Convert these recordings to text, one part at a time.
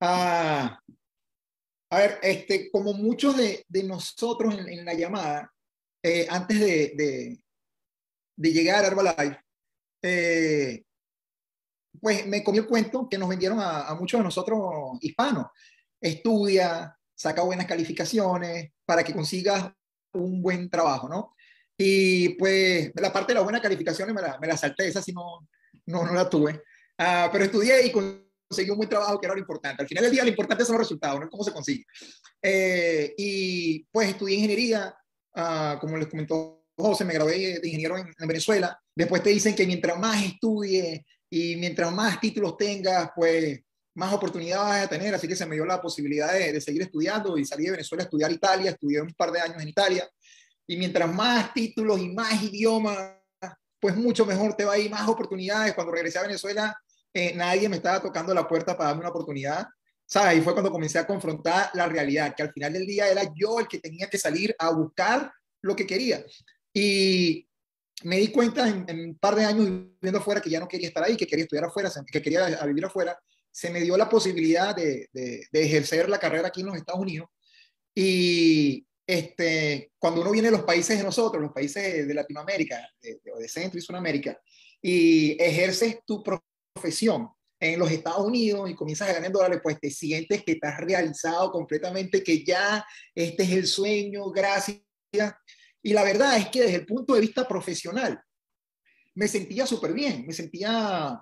Ah, a ver, este, como muchos de, de nosotros en, la llamada, eh, antes de, de, de, llegar a Herbalife, eh, pues me comí el cuento que nos vendieron a, a, muchos de nosotros hispanos. Estudia, saca buenas calificaciones para que consigas un buen trabajo, ¿no? Y pues la parte de las buenas calificaciones me la, me la salté, esa sí no, no, no la tuve. Uh, pero estudié y conseguí un buen trabajo que era lo importante. Al final del día lo importante son los resultados, no es cómo se consigue. Eh, y pues estudié ingeniería, uh, como les comentó José, me gradué de ingeniero en, en, Venezuela. Después te dicen que mientras más estudie y mientras más títulos tengas, pues más oportunidades vas a tener. Así que se me dio la posibilidad de, de seguir estudiando y salí de Venezuela a estudiar Italia. Estudié un par de años en Italia. Y mientras más títulos y más idiomas, pues mucho mejor te va a ir, más oportunidades. Cuando regresé a Venezuela, eh, nadie me estaba tocando la puerta para darme una oportunidad. ¿Sabes? Y fue cuando comencé a confrontar la realidad, que al final del día era yo el que tenía que salir a buscar lo que quería. Y me di cuenta en, en un par de años viviendo afuera que ya no quería estar ahí, que quería estudiar afuera, que quería vivir afuera. Se me dio la posibilidad de, de, de ejercer la carrera aquí en los Estados Unidos. Y este, cuando uno viene a los países de nosotros, los países de Latinoamérica, de, de, de Centro y Sudamérica, y ejerces tu profesión en los Estados Unidos y comienzas a ganar dólares, pues te sientes que estás realizado completamente, que ya este es el sueño, gracias. Y la verdad es que desde el punto de vista profesional, me sentía súper bien, me sentía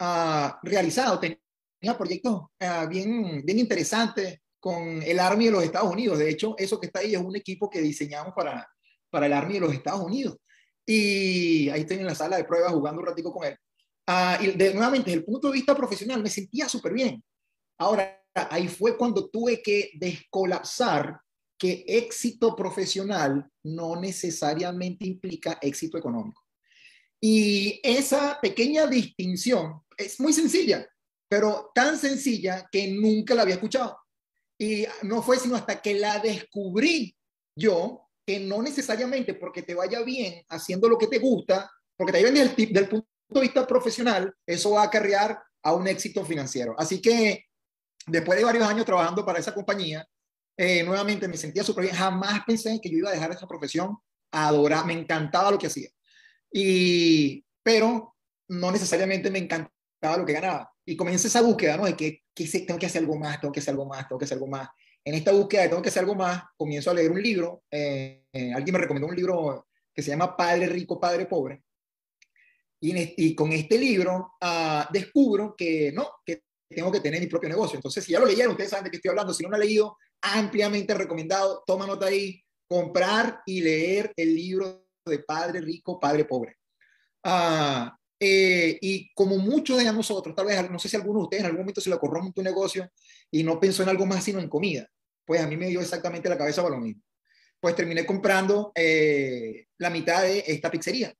uh, realizado, tenía proyectos uh, bien, bien interesantes con el Army de los Estados Unidos. De hecho, eso que está ahí es un equipo que diseñamos para, para el Army de los Estados Unidos. Y ahí estoy en la sala de pruebas jugando un ratico con él. Uh, y de, nuevamente, desde el punto de vista profesional, me sentía súper bien. Ahora, ahí fue cuando tuve que descolapsar que éxito profesional no necesariamente implica éxito económico. Y esa pequeña distinción es muy sencilla, pero tan sencilla que nunca la había escuchado. Y no fue sino hasta que la descubrí yo, que no necesariamente porque te vaya bien haciendo lo que te gusta, porque te vaya bien del, punto de vista profesional, eso va a acarrear a un éxito financiero. Así que después de varios años trabajando para esa compañía, eh, nuevamente me sentía súper bien. Jamás pensé que yo iba a dejar esa profesión. Adorar, me encantaba lo que hacía. Y, pero no necesariamente me encantaba lo que ganaba. Y comienza esa búsqueda, ¿no? De que, que tengo que hacer algo más, tengo que hacer algo más, tengo que hacer algo más. En esta búsqueda de tengo que hacer algo más, comienzo a leer un libro. Eh, eh, alguien me recomendó un libro que se llama Padre Rico, Padre Pobre. Y, y con este libro uh, descubro que no, que tengo que tener mi propio negocio. Entonces, si ya lo leyeron, ustedes saben de qué estoy hablando. Si no lo han leído, ampliamente recomendado. Toma nota ahí. Comprar y leer el libro de Padre Rico, Padre Pobre. Uh, eh, y como muchos de nosotros, tal vez, no sé si alguno de ustedes en algún momento se le ocurrió tu negocio y no pensó en algo más sino en comida. Pues a mí me dio exactamente la cabeza para lo mismo. Pues terminé comprando eh, la mitad de esta pizzería.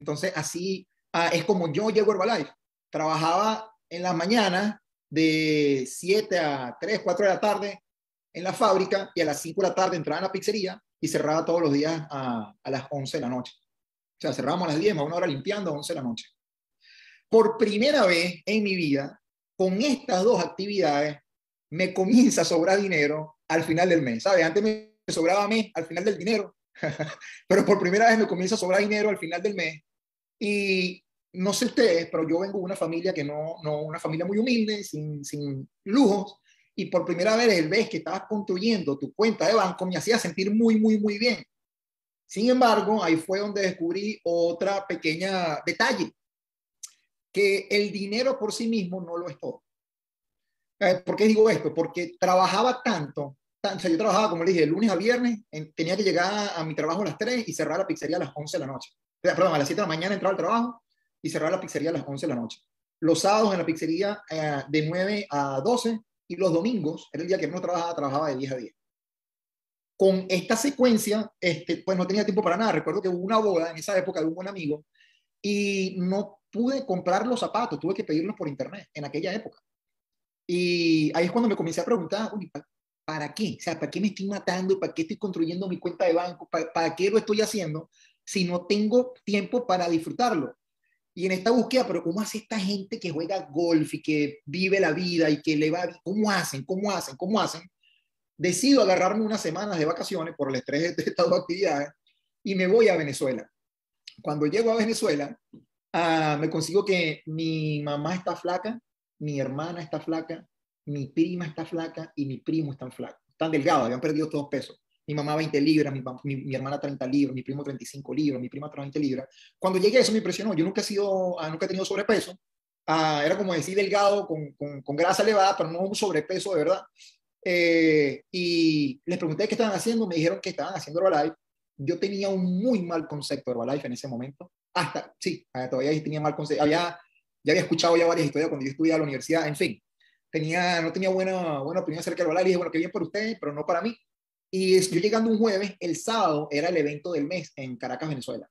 Entonces, así uh, es como yo llego a Herbalife. Trabajaba en la mañana de 7 a 3, 4 de la tarde en la fábrica y a las 5 de la tarde entraba en la pizzería y cerraba todos los días a, a las 11 de la noche. O sea, cerrábamos a las 10, más una hora limpiando a 11 de la noche. Por primera vez en mi vida, con estas dos actividades, me comienza a sobrar dinero al final del mes. ¿Sabes? Antes me sobraba a mí al final del dinero, pero por primera vez me comienza a sobrar dinero al final del mes. Y no sé ustedes, pero yo vengo de una familia que no, no una familia muy humilde, sin, sin lujos, y por primera vez el vez que estabas construyendo tu cuenta de banco me hacía sentir muy, muy, muy bien. Sin embargo, ahí fue donde descubrí otra pequeña detalle, que el dinero por sí mismo no lo es todo. Eh, ¿Por qué digo esto? Porque trabajaba tanto, tanto o yo trabajaba, como le dije, de lunes a viernes, en, tenía que llegar a mi trabajo a las 3 y cerrar la pizzería a las 11 de la noche. Perdón, a las 7 de la mañana entraba al trabajo y cerrar la pizzería a las 11 de la noche. Los sábados en la pizzería eh, de 9 a 12 y los domingos, era el día que no trabajaba, trabajaba de 10 a 10. Con esta secuencia, este, pues no tenía tiempo para nada. Recuerdo que hubo una boda en esa época de un buen amigo y no pude comprar los zapatos, tuve que pedirlos por internet en aquella época. Y ahí es cuando me comencé a preguntar, ¿para qué? O sea, ¿para qué me estoy matando? ¿Para qué estoy construyendo mi cuenta de banco? ¿Para, para qué lo estoy haciendo si no tengo tiempo para disfrutarlo? Y en esta búsqueda, pero ¿cómo hace esta gente que juega golf y que vive la vida y que le va, ¿cómo hacen? ¿Cómo hacen? ¿Cómo hacen? Decido agarrarme unas semanas de vacaciones por el estrés de estas dos actividades y me voy a Venezuela. Cuando llego a Venezuela, uh, me consigo que mi mamá está flaca, mi hermana está flaca, mi prima está flaca y mi primo está flaco. Están delgados, habían perdido todos pesos. Mi mamá 20 libras, mi, mi, mi, hermana 30 libras, mi primo 35 libras, mi prima 30 libras. Cuando llegué eso me impresionó. Yo nunca he, sido, uh, nunca he tenido sobrepeso. Uh, era como decir delgado con, con, con, grasa elevada, pero no un sobrepeso de verdad. Eh, y les pregunté qué estaban haciendo, me dijeron que estaban haciendo Herbalife. Yo tenía un muy mal concepto de Herbalife en ese momento. Hasta, sí, todavía tenía mal concepto. Había, ya había escuchado ya varias historias cuando yo estudiaba en la universidad, en fin. Tenía, no tenía buena, buena opinión acerca de Herbalife. Y dije, bueno, qué bien por ustedes, pero no para mí. Y yo llegando un jueves, el sábado era el evento del mes en Caracas, Venezuela.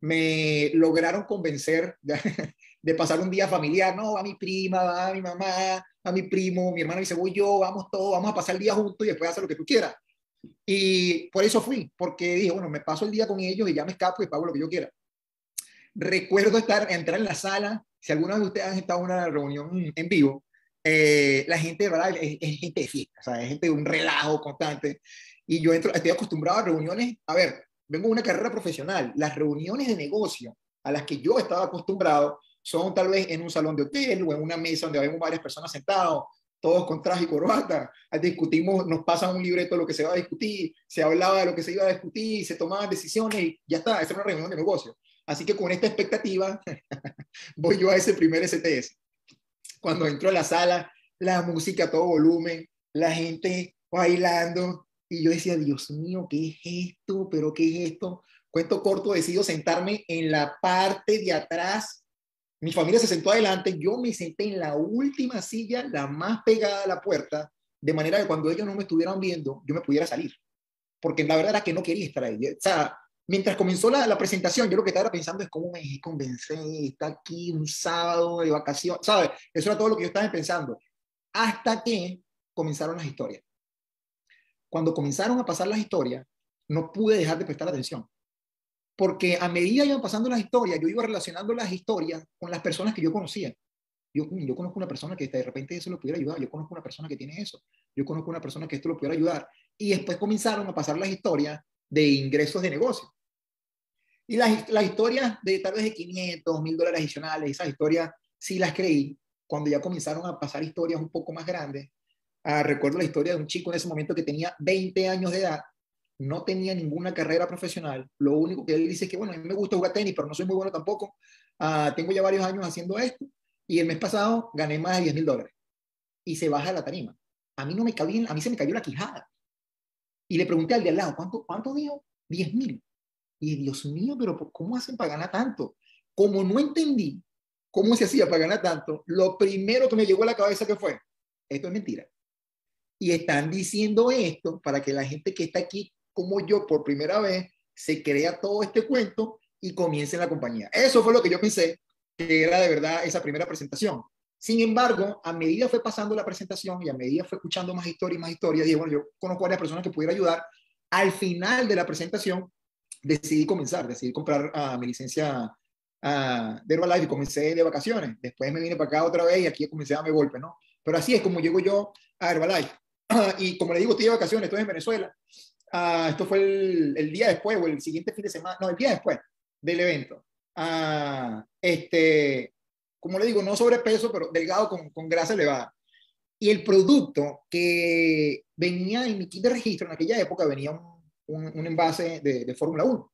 Me lograron convencer de, de pasar un día familiar. No, va mi prima, va mi mamá, a mi primo, mi hermano dice, voy yo, vamos todos, vamos a pasar el día juntos y después hacer lo que tú quieras. Y por eso fui, porque dije, bueno, me paso el día con ellos y ya me escapo y pago lo que yo quiera. Recuerdo estar, entrar en la sala, si alguno de ustedes han estado en una reunión en vivo, eh, la gente, ¿verdad? Es, es, gente de fiesta, o sea, es gente de un relajo constante. Y yo entro, estoy acostumbrado a reuniones, a ver, vengo de una carrera profesional, las reuniones de negocio a las que yo estaba acostumbrado son tal vez en un salón de hotel o en una mesa donde vemos varias personas sentados, todos con traje y corbata, discutimos, nos pasan un libreto de lo que se va a discutir, se hablaba de lo que se iba a discutir, se tomaban decisiones y ya está, esa es una reunión de negocio. Así que con esta expectativa voy yo a ese primer STS. Cuando entro a la sala, la música a todo volumen, la gente bailando, y yo decía, Dios mío, ¿qué es esto? ¿Pero qué es esto? Cuento corto, decido sentarme en la parte de atrás mi familia se sentó adelante, yo me senté en la última silla, la más pegada a la puerta, de manera que cuando ellos no me estuvieran viendo, yo me pudiera salir. Porque la verdad era que no quería estar ahí. O sea, mientras comenzó la, la presentación, yo lo que estaba pensando es cómo me convencer, está aquí un sábado de vacaciones, ¿sabes? Eso era todo lo que yo estaba pensando. Hasta que comenzaron las historias. Cuando comenzaron a pasar las historias, no pude dejar de prestar atención porque a medida iban pasando las historias, yo iba relacionando las historias con las personas que yo conocía. Yo, yo conozco una persona que de repente eso lo pudiera ayudar, yo conozco una persona que tiene eso, yo conozco una persona que esto lo pudiera ayudar. Y después comenzaron a pasar las historias de ingresos de negocio. Y las, las historias de tal vez de 500, 1000 dólares adicionales, esas historias sí las creí cuando ya comenzaron a pasar historias un poco más grandes. Ah, recuerdo la historia de un chico en ese momento que tenía 20 años de edad no tenía ninguna carrera profesional. Lo único que él dice es que, bueno, a mí me gusta jugar tenis, pero no soy muy bueno tampoco. Uh, tengo ya varios años haciendo esto y el mes pasado gané más de 10 mil dólares. Y se baja la tarima. A mí no me cabía, a mí se me cayó la quijada. Y le pregunté al de al lado, ¿cuánto, cuánto dijo? 10 mil. Y Dios mío, pero ¿cómo hacen para ganar tanto? Como no entendí cómo se hacía para ganar tanto, lo primero que me llegó a la cabeza que fue, esto es mentira. Y están diciendo esto para que la gente que está aquí como yo por primera vez se crea todo este cuento y comience la compañía. Eso fue lo que yo pensé que era de verdad esa primera presentación. Sin embargo, a medida fue pasando la presentación y a medida fue escuchando más historias y más historias, dije, bueno, yo conozco varias personas que pudiera ayudar. Al final de la presentación, decidí comenzar, decidí comprar uh, mi licencia uh, de Herbalife y comencé de vacaciones. Después me vine para acá otra vez y aquí comencé a darme golpe, ¿no? Pero así es como llego yo a Herbalife. y como le digo, estoy de vacaciones, estoy en Venezuela. Uh, esto fue el, el, día después o el siguiente fin de semana, no, el día después del evento. Uh, este, como le digo, no sobrepeso, pero delgado con, con grasa elevada. Y el producto que venía en mi kit de registro en aquella época venía un, un, un envase de, de Fórmula 1.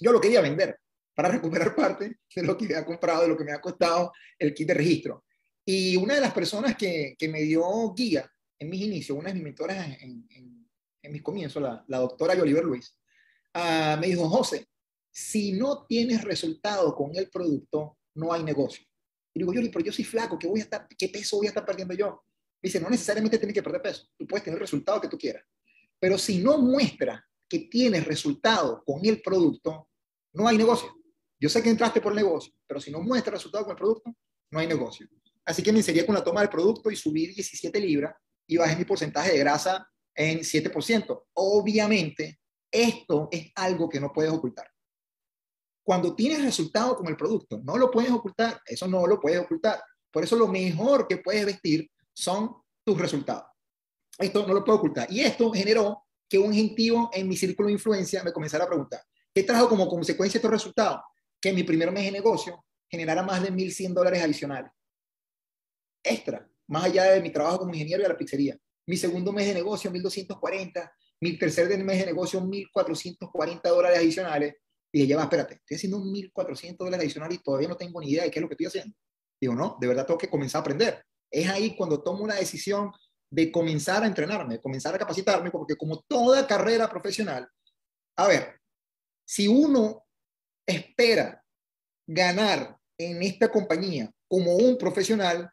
Yo lo quería vender para recuperar parte de lo que había comprado, de lo que me ha costado el kit de registro. Y una de las personas que, que me dio guía en mis inicios, una de mis mentoras en, en, en mis comienzos, la, la doctora Oliver Luis, uh, me dijo, José, si no tienes resultado con el producto, no hay negocio. Y digo, Yoli, pero yo soy flaco, ¿qué, voy a estar, ¿qué peso voy a estar perdiendo yo? Dice, no necesariamente tienes que perder peso, tú puedes tener el resultado que tú quieras. Pero si no muestra que tienes resultado con el producto, no hay negocio. Yo sé que entraste por el negocio, pero si no muestra resultado con el producto, no hay negocio. Así que me inserí con la toma del producto y subí 17 libras y bajé mi porcentaje de grasa en 7%. Obviamente, esto es algo que no puedes ocultar. cuando tienes resultado con el producto. No lo puedes ocultar, eso no lo puedes ocultar. Por eso lo mejor que puedes vestir son tus resultados. Esto no lo puedo ocultar. Y esto generó que un incentivo en mi círculo de influencia me comenzara a preguntar, ¿qué trajo como consecuencia estos resultados? Que en mi primer mes de negocio generara más de 1.100 dólares adicionales. Extra, más allá de mi trabajo como ingeniero y a la pizzería. Mi segundo mes de negocio, 1.240. Mi tercer mes de negocio, 1.440 dólares adicionales. Y dije, ya va, espérate, estoy haciendo 1.400 dólares adicionales y todavía no tengo ni idea de qué es lo que estoy haciendo. Digo, no, de verdad tengo que comenzar a aprender. Es ahí cuando tomo una decisión de comenzar a entrenarme, comenzar a capacitarme, porque como toda carrera profesional, a ver, si uno espera ganar en esta compañía como un profesional,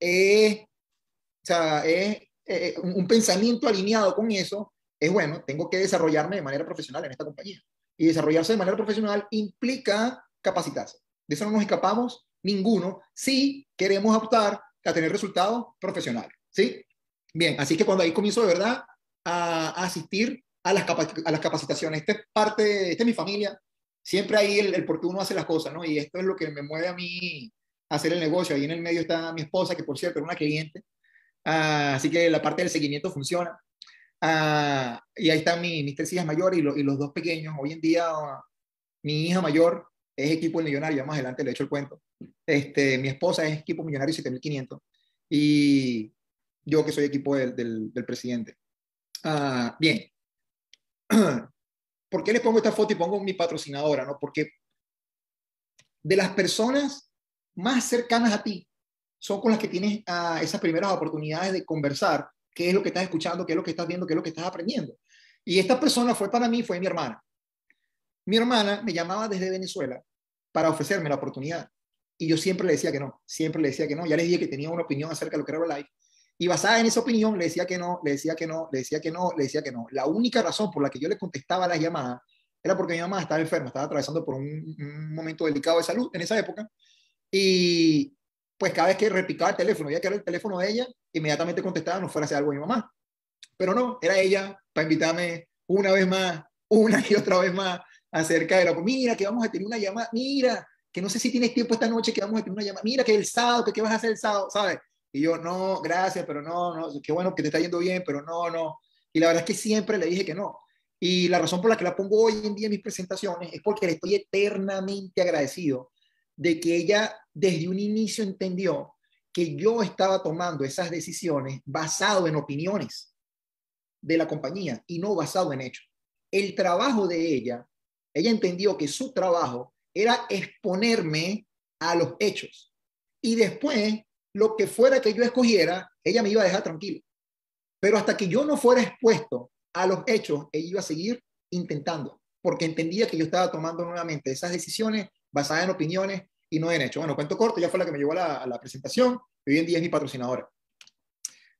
es, o sea, es eh, un pensamiento alineado con eso, es bueno, tengo que desarrollarme de manera profesional en esta compañía. Y desarrollarse de manera profesional implica capacitarse. De eso no nos escapamos ninguno si queremos optar a tener resultados profesionales. ¿Sí? Bien, así que cuando ahí comienzo de verdad a, asistir a las, a las capacitaciones, esta es parte, esta es mi familia, siempre ahí el, el por uno hace las cosas, ¿no? Y esto es lo que me mueve a mí hacer el negocio. Ahí en el medio está mi esposa, que por cierto es una cliente, ah, así que la parte del seguimiento funciona. Ah, y ahí están mis tres hijas mayores y, y, los dos pequeños. Hoy en día, mi hija mayor es equipo millonario, más adelante le he hecho el cuento. Este, mi esposa es equipo millonario 7500 y yo que soy equipo del, del, presidente. Ah, bien. ¿Por qué les pongo esta foto y pongo mi patrocinadora? ¿no? Porque de las personas más cercanas a ti son con las que tienes ah, esas primeras oportunidades de conversar, qué es lo que estás escuchando, qué es lo que estás viendo, qué es lo que estás aprendiendo. Y esta persona fue para mí, fue mi hermana. Mi hermana me llamaba desde Venezuela para ofrecerme la oportunidad. Y yo siempre le decía que no, siempre le decía que no. Ya le dije que tenía una opinión acerca de lo que era Herbalife. Y basada en esa opinión, le decía que no, le decía que no, le decía que no, le decía que no. La única razón por la que yo le contestaba las llamadas era porque mi mamá estaba enferma, estaba atravesando por un, momento delicado de salud en esa época. Y pues cada vez que repicaba el teléfono, ya que era el teléfono de ella, inmediatamente contestaba, no fuera a hacer algo a mi mamá. Pero no, era ella para invitarme una vez más, una y otra vez más acerca de la, mira, que vamos a tener una llamada, mira, que no sé si tienes tiempo esta noche, que vamos a tener una llamada, mira, que el sábado, que qué vas a hacer el sábado, ¿sabes? Y yo, no, gracias, pero no, no, qué bueno que te está yendo bien, pero no, no. Y la verdad es que siempre le dije que no. Y la razón por la que la pongo hoy en día en mis presentaciones es porque le estoy eternamente agradecido de que ella desde un inicio entendió que yo estaba tomando esas decisiones basado en opiniones de la compañía y no basado en hechos. El trabajo de ella ella entendió que su trabajo era exponerme a los hechos. Y después, lo que fuera que yo escogiera, ella me iba a dejar tranquilo. Pero hasta que yo no fuera expuesto a los hechos, ella iba a seguir intentando, porque entendía que yo estaba tomando nuevamente esas decisiones basadas en opiniones y no en hechos. Bueno, cuento corto, ya fue la que me llevó a la, presentación. Hoy en día es mi patrocinadora.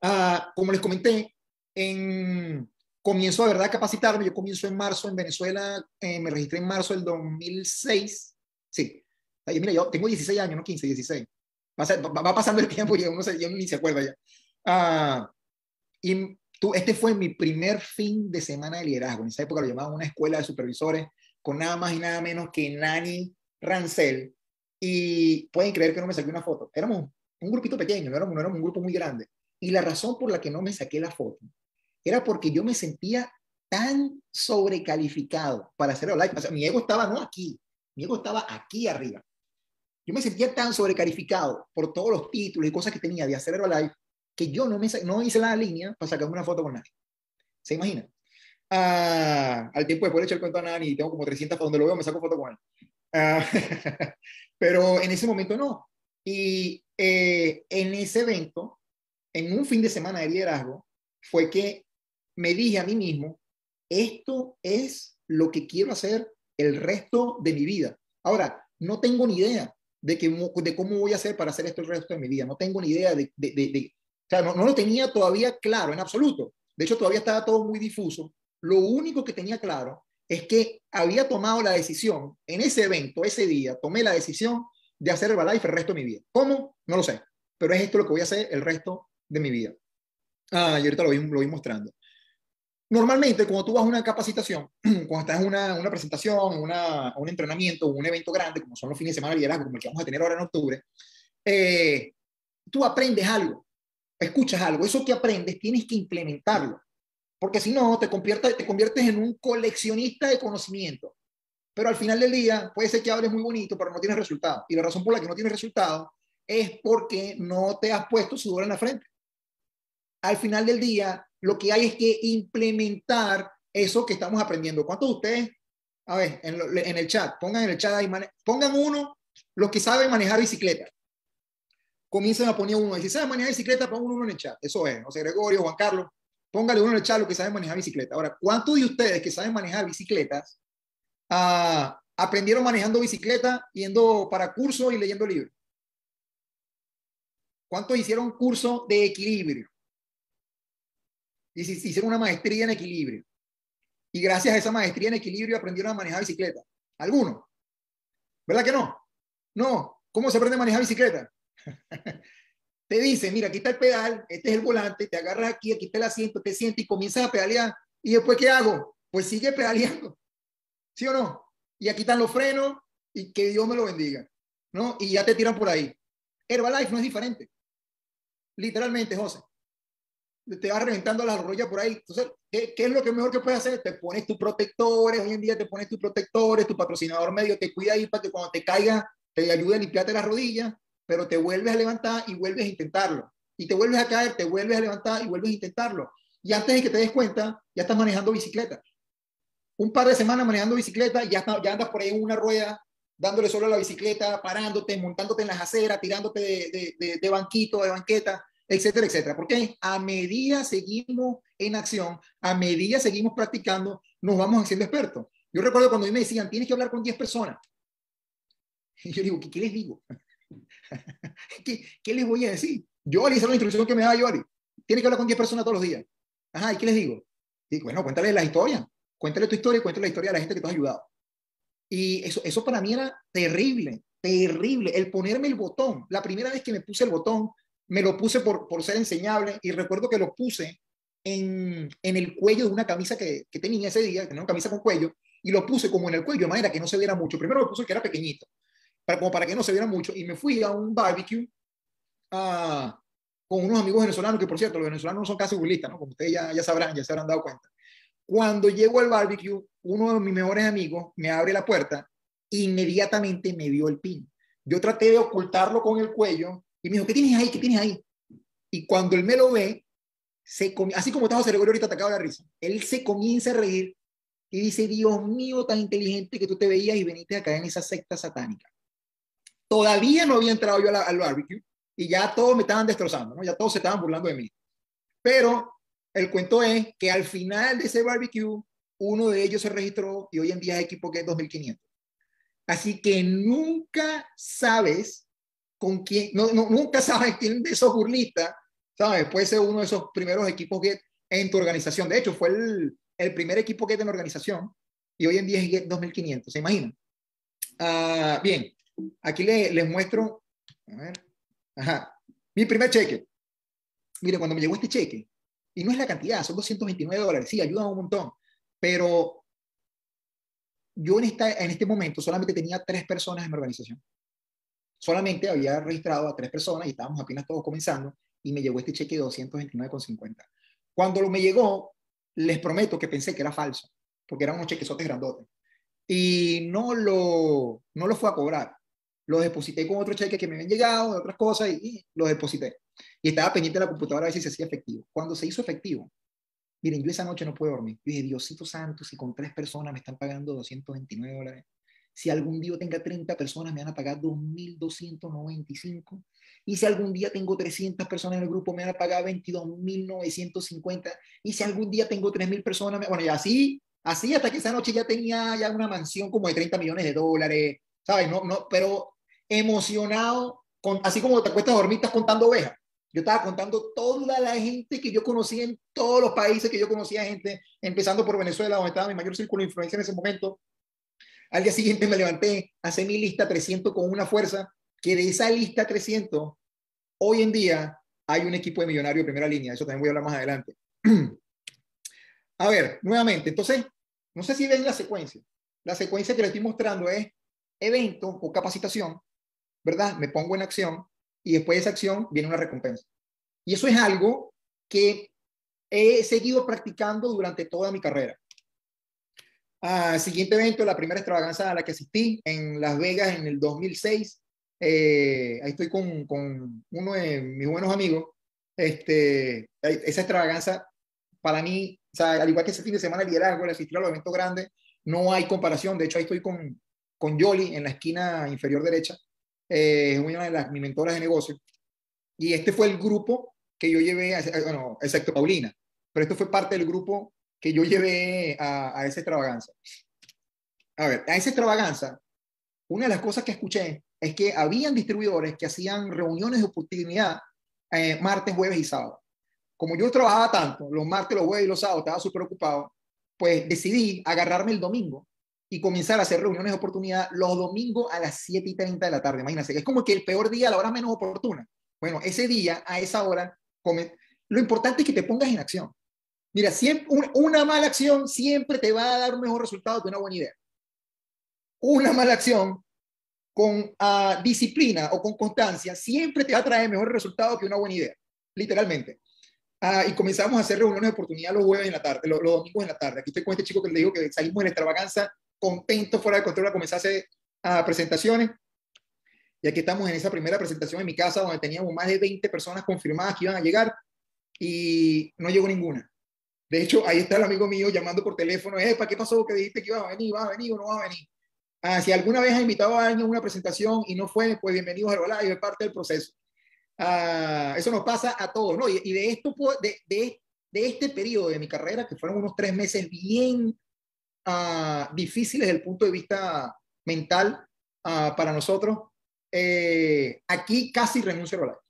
Ah, como les comenté, en, comienzo a verdad a capacitarme. Yo comienzo en marzo en Venezuela, eh, me registré en marzo del 2006. Sí, mira, yo tengo 16 años, no 15, 16. Va, pasando el tiempo y uno, se, ni se acuerda ya. Ah, y tú, este fue mi primer fin de semana de liderazgo. En esa época lo llamaban una escuela de supervisores con nada más y nada menos que Nani Rancel. Y pueden creer que no me saqué una foto. Éramos un grupito pequeño, no éramos, no éramos un grupo muy grande. Y la razón por la que no me saqué la foto era porque yo me sentía tan sobrecalificado para hacer Herbalife. O sea, mi ego estaba no aquí, mi ego estaba aquí arriba. Yo me sentía tan sobrecalificado por todos los títulos y cosas que tenía de hacer Herbalife que yo no, me, no hice la línea para sacarme una foto con nadie. ¿Se imagina? Ah, al tiempo después de echar el cuento a Nani, tengo como 300 donde lo veo, me saco foto con él. Ah, pero en ese momento no. Y eh, en ese evento, en un fin de semana de liderazgo, fue que me dije a mí mismo, esto es lo que quiero hacer el resto de mi vida. Ahora, no tengo ni idea de, que, de cómo voy a hacer para hacer esto el resto de mi vida. No tengo ni idea de... de, de, o sea, no, no, lo tenía todavía claro en absoluto. De hecho, todavía estaba todo muy difuso. Lo único que tenía claro es que había tomado la decisión en ese evento, ese día, tomé la decisión de hacer Herbalife el resto de mi vida. ¿Cómo? No lo sé. Pero es esto lo que voy a hacer el resto de mi vida. Ah, y ahorita lo voy, lo voy mostrando. Normalmente, cuando tú vas a una capacitación, cuando estás en una, una presentación, una, un entrenamiento, un evento grande, como son los fines de semana de liderazgo, como el que vamos a tener ahora en octubre, eh, tú aprendes algo, escuchas algo, eso que aprendes tienes que implementarlo, porque si no, te conviertes, te conviertes en un coleccionista de conocimiento. Pero al final del día, puede ser que hables muy bonito, pero no tienes resultado. Y la razón por la que no tienes resultado es porque no te has puesto sudor en la frente. Al final del día, lo que hay es que implementar eso que estamos aprendiendo. ¿Cuántos de ustedes, a ver, en, el chat, pongan en el chat ahí, pongan uno, los que saben manejar bicicleta? Comiencen a poner uno. Y si saben manejar bicicleta, pongan uno en el chat. Eso es, José Gregorio, Juan Carlos, póngale uno en el chat los que saben manejar bicicleta. Ahora, ¿cuántos de ustedes que saben manejar bicicletas ah, aprendieron manejando bicicleta, yendo para cursos y leyendo libros? ¿Cuántos hicieron curso de equilibrio? Y hicieron una maestría en equilibrio. Y gracias a esa maestría en equilibrio aprendieron a manejar bicicleta. ¿Alguno? ¿Verdad que no? No. ¿Cómo se aprende a manejar bicicleta? te dice, mira, aquí está el pedal, este es el volante, te agarras aquí, aquí está el asiento, te sientes y comienzas a pedalear. ¿Y después qué hago? Pues sigue pedaleando. ¿Sí o no? Y aquí están los frenos y que Dios me lo bendiga. ¿No? Y ya te tiran por ahí. Herbalife no es diferente. Literalmente, José. Te vas reventando las rodillas por ahí. Entonces, ¿qué, ¿qué, es lo que mejor que puedes hacer? Te pones tus protectores. Hoy en día te pones tus protectores, tu patrocinador medio te cuida ahí para que cuando te caiga te ayude a limpiarte las rodillas pero te vuelves a levantar y vuelves a intentarlo. Y te vuelves a caer, te vuelves a levantar y vuelves a intentarlo. Y antes de que te des cuenta, ya estás manejando bicicleta. Un par de semanas manejando bicicleta, ya, ya andas por ahí en una rueda, dándole solo a la bicicleta, parándote, montándote en las aceras, tirándote de, de, de, banquito, de banqueta, etcétera, etcétera. Porque a medida seguimos en acción, a medida seguimos practicando, nos vamos haciendo expertos. Yo recuerdo cuando me decían, tienes que hablar con 10 personas. Y yo digo, ¿qué, qué les digo? ¿Qué, ¿Qué, les voy a decir? Yo le hice la instrucción que me da Yoli. Tiene que hablar con 10 personas todos los días. Ajá, ¿y qué les digo? Digo, bueno, cuéntale la historia. Cuéntale tu historia y cuéntale la historia de la gente que te ha ayudado. Y eso, eso para mí era terrible, terrible. El ponerme el botón. La primera vez que me puse el botón, me lo puse por, por ser enseñable y recuerdo que lo puse en, en el cuello de una camisa que, que tenía ese día, tenía una camisa con cuello, y lo puse como en el cuello, de manera que no se viera mucho. Primero lo puse que era pequeñito, para, como para que no se viera mucho, y me fui a un barbecue ah, con unos amigos venezolanos, que por cierto, los venezolanos no son casi burlistas, ¿no? como ustedes ya, ya sabrán, ya se habrán dado cuenta. Cuando llego al barbecue, uno de mis mejores amigos me abre la puerta, inmediatamente me dio el pin. Yo traté de ocultarlo con el cuello y me dijo, ¿qué tienes ahí? ¿Qué tienes ahí? Y cuando él me lo ve, se así como estaba José ahorita atacado de la risa, él se comienza a reír y dice, Dios mío, tan inteligente que tú te veías y veniste a caer en esa secta satánica. Todavía no había entrado yo al barbecue y ya todos me estaban destrozando, ¿no? Ya todos se estaban burlando de mí. Pero el cuento es que al final de ese barbecue, uno de ellos se registró y hoy en día es equipo que es 2500. Así que nunca sabes con quién, no, nunca sabes quién de esos burlistas, ¿sabes? Puede ser uno de esos primeros equipos que en tu organización. De hecho, fue el, primer equipo que en la organización y hoy en día es 2500, ¿se imaginan? Uh, bien, Aquí les muestro, a mi primer cheque. Mire, cuando me llegó este cheque, y no es la cantidad, son 229 dólares, sí, ayuda un montón, pero yo en, esta, en este momento solamente tenía tres personas en mi organización. Solamente había registrado a tres personas y estábamos apenas todos comenzando y me llegó este cheque de 229,50. Cuando me llegó, les prometo que pensé que era falso, porque eran unos chequesotes grandotes. Y no lo, no lo fue a cobrar lo deposité con otro cheque que me habían llegado, de otras cosas, y, lo deposité. Y estaba pendiente de la computadora a ver si se hacía efectivo. Cuando se hizo efectivo, miren, yo esa noche no puedo dormir. Yo dije, Diosito Santo, si con tres personas me están pagando 229 dólares, si algún día tenga 30 personas me van a pagar 2.295, y si algún día tengo 300 personas en el grupo me van a pagar 22.950, y si algún día tengo 3.000 personas, bueno, y así, así hasta que esa noche ya tenía ya una mansión como de 30 millones de dólares, ¿sabes? No, no, pero emocionado, con, así como te acuestas a dormir, estás contando ovejas. Yo estaba contando toda la gente que yo conocía en todos los países que yo conocía gente, empezando por Venezuela, donde estaba mi mayor círculo de influencia en ese momento. Al día siguiente me levanté, hice mi lista 300 con una fuerza, que de esa lista 300, hoy en día hay un equipo de millonarios de primera línea, eso también voy a hablar más adelante. A ver, nuevamente, entonces, no sé si ven la secuencia. La secuencia que les estoy mostrando es evento o capacitación, ¿verdad? Me pongo en acción y después de esa acción viene una recompensa. Y eso es algo que he seguido practicando durante toda mi carrera. Ah, siguiente evento, la primera extravaganza a la que asistí en Las Vegas en el 2006. Eh, ahí estoy con, con, uno de mis buenos amigos. Este, esa extravaganza, para mí, o sea, al igual que ese fin de semana de liderazgo, el asistir a los eventos grandes, no hay comparación. De hecho, ahí estoy con, con Yoli en la esquina inferior derecha. Eh, es una de las mis mentoras de negocio. Y este fue el grupo que yo llevé, bueno, excepto Paulina, pero esto fue parte del grupo que yo llevé a, esa extravaganza. A ver, a esa extravaganza, una de las cosas que escuché es que habían distribuidores que hacían reuniones de oportunidad eh, martes, jueves y sábado. Como yo trabajaba tanto, los martes, los jueves y los sábados, estaba súper ocupado, pues decidí agarrarme el domingo y comenzar a hacer reuniones de oportunidad los domingos a las 7 y 30 de la tarde. Imagínense, es como que el peor día, la hora menos oportuna. Bueno, ese día, a esa hora, lo importante es que te pongas en acción. Mira, siempre, una mala acción siempre te va a dar un mejor resultado que una buena idea. Una mala acción con ah, disciplina o con constancia siempre te va a traer mejor resultado que una buena idea, literalmente. Ah, y comenzamos a hacer reuniones de oportunidad los jueves en la tarde, los, domingos en la tarde. Aquí estoy con este chico que le digo que salimos en extravaganza, contento fuera de control a comenzar a hacer presentaciones. Y aquí estamos en esa primera presentación en mi casa donde teníamos más de 20 personas confirmadas que iban a llegar y no llegó ninguna. De hecho, ahí está el amigo mío llamando por teléfono, ¿para qué pasó que dijiste que iba a venir? ¿Va a venir o no va a venir? Ah, si alguna vez ha invitado a alguien a una presentación y no fue, pues bienvenidos a Herbalife, es parte del proceso. Ah, eso nos pasa a todos, ¿no? Y, de esto, de, de, de, este periodo de mi carrera, que fueron unos tres meses bien ah, difíciles desde el punto de vista mental ah, para nosotros, eh, aquí casi renuncio a Herbalife.